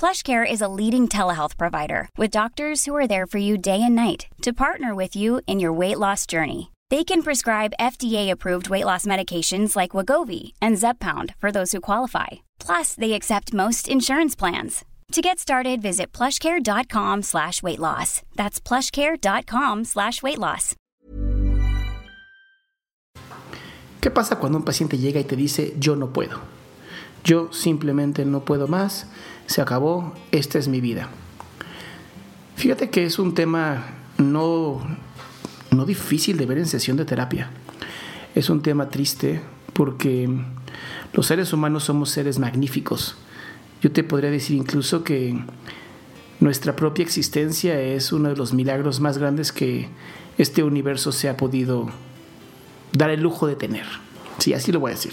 PlushCare is a leading telehealth provider with doctors who are there for you day and night to partner with you in your weight loss journey. They can prescribe FDA-approved weight loss medications like Wagovi and Zepbound for those who qualify. Plus, they accept most insurance plans. To get started, visit plushcare.com slash weight loss. That's plushcare.com slash weight loss. ¿Qué pasa cuando un paciente llega y te dice yo no puedo? Yo simplemente no puedo más, se acabó, esta es mi vida. Fíjate que es un tema no, no difícil de ver en sesión de terapia. Es un tema triste porque los seres humanos somos seres magníficos. Yo te podría decir incluso que nuestra propia existencia es uno de los milagros más grandes que este universo se ha podido dar el lujo de tener. Sí, así lo voy a decir.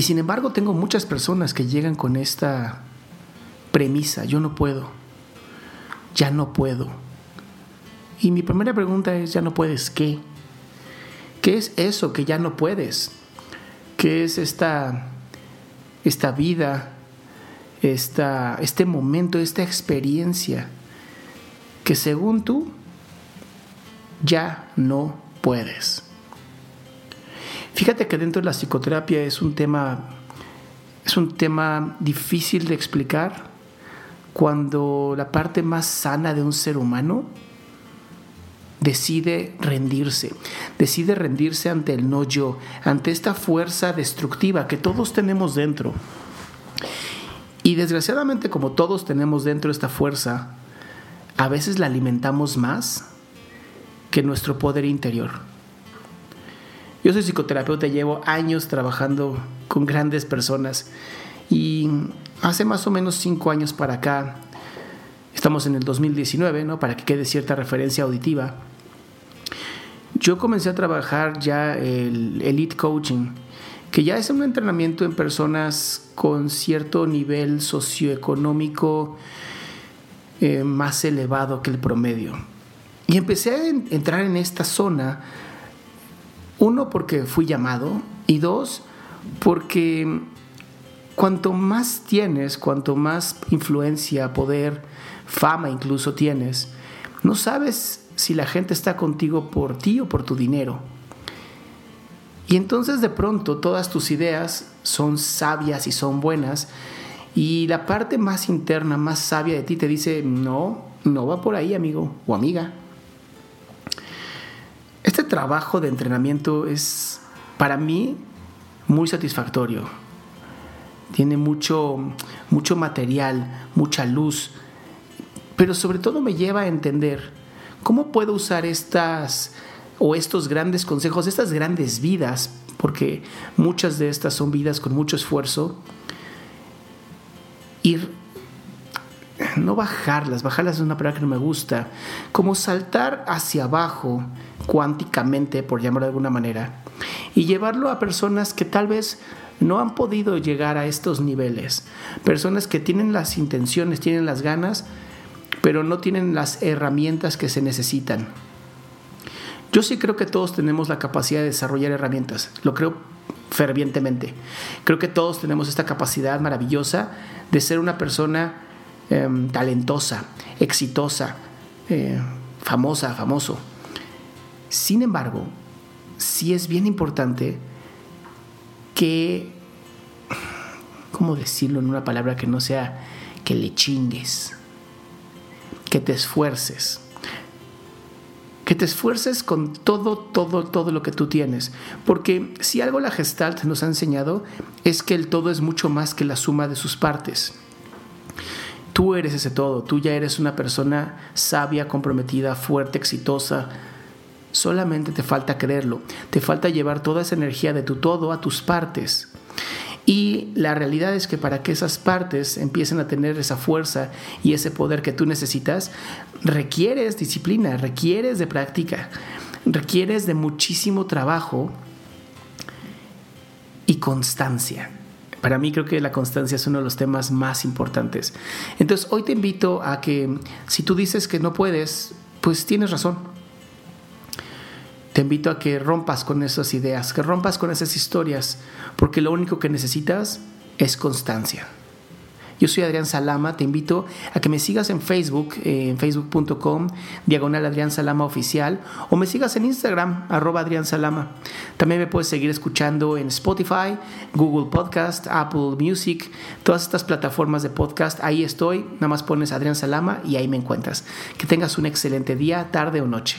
Y sin embargo tengo muchas personas que llegan con esta premisa, yo no puedo, ya no puedo. Y mi primera pregunta es, ¿ya no puedes qué? ¿Qué es eso que ya no puedes? ¿Qué es esta, esta vida, esta, este momento, esta experiencia que según tú ya no puedes? Fíjate que dentro de la psicoterapia es un tema, es un tema difícil de explicar cuando la parte más sana de un ser humano decide rendirse, decide rendirse ante el no yo, ante esta fuerza destructiva que todos tenemos dentro. Y desgraciadamente como todos tenemos dentro esta fuerza, a veces la alimentamos más que nuestro poder interior. Yo soy psicoterapeuta, llevo años trabajando con grandes personas y hace más o menos cinco años para acá, estamos en el 2019, ¿no? para que quede cierta referencia auditiva, yo comencé a trabajar ya el Elite Coaching, que ya es un entrenamiento en personas con cierto nivel socioeconómico eh, más elevado que el promedio. Y empecé a entrar en esta zona uno, porque fui llamado y dos, porque cuanto más tienes, cuanto más influencia, poder, fama incluso tienes, no sabes si la gente está contigo por ti o por tu dinero. Y entonces de pronto todas tus ideas son sabias y son buenas y la parte más interna, más sabia de ti te dice, no, no va por ahí amigo o amiga. Trabajo de entrenamiento es para mí muy satisfactorio. Tiene mucho, mucho material, mucha luz, pero sobre todo me lleva a entender cómo puedo usar estas o estos grandes consejos, estas grandes vidas, porque muchas de estas son vidas con mucho esfuerzo, ir no bajarlas, bajarlas es una palabra que no me gusta, como saltar hacia abajo cuánticamente, por llamarlo de alguna manera, y llevarlo a personas que tal vez no han podido llegar a estos niveles, personas que tienen las intenciones, tienen las ganas, pero no tienen las herramientas que se necesitan. Yo sí creo que todos tenemos la capacidad de desarrollar herramientas, lo creo fervientemente. Creo que todos tenemos esta capacidad maravillosa de ser una persona Em, talentosa, exitosa, eh, famosa, famoso. Sin embargo, sí es bien importante que, ¿cómo decirlo en una palabra que no sea que le chingues? Que te esfuerces. Que te esfuerces con todo, todo, todo lo que tú tienes. Porque si algo la Gestalt nos ha enseñado es que el todo es mucho más que la suma de sus partes. Tú eres ese todo, tú ya eres una persona sabia, comprometida, fuerte, exitosa. Solamente te falta creerlo, te falta llevar toda esa energía de tu todo a tus partes. Y la realidad es que para que esas partes empiecen a tener esa fuerza y ese poder que tú necesitas, requieres disciplina, requieres de práctica, requieres de muchísimo trabajo y constancia. Para mí creo que la constancia es uno de los temas más importantes. Entonces hoy te invito a que si tú dices que no puedes, pues tienes razón. Te invito a que rompas con esas ideas, que rompas con esas historias, porque lo único que necesitas es constancia. Yo soy Adrián Salama, te invito a que me sigas en Facebook, en facebook.com, diagonal Adrián Salama Oficial, o me sigas en Instagram, arroba Adrián Salama. También me puedes seguir escuchando en Spotify, Google Podcast, Apple Music, todas estas plataformas de podcast. Ahí estoy, nada más pones Adrián Salama y ahí me encuentras. Que tengas un excelente día, tarde o noche.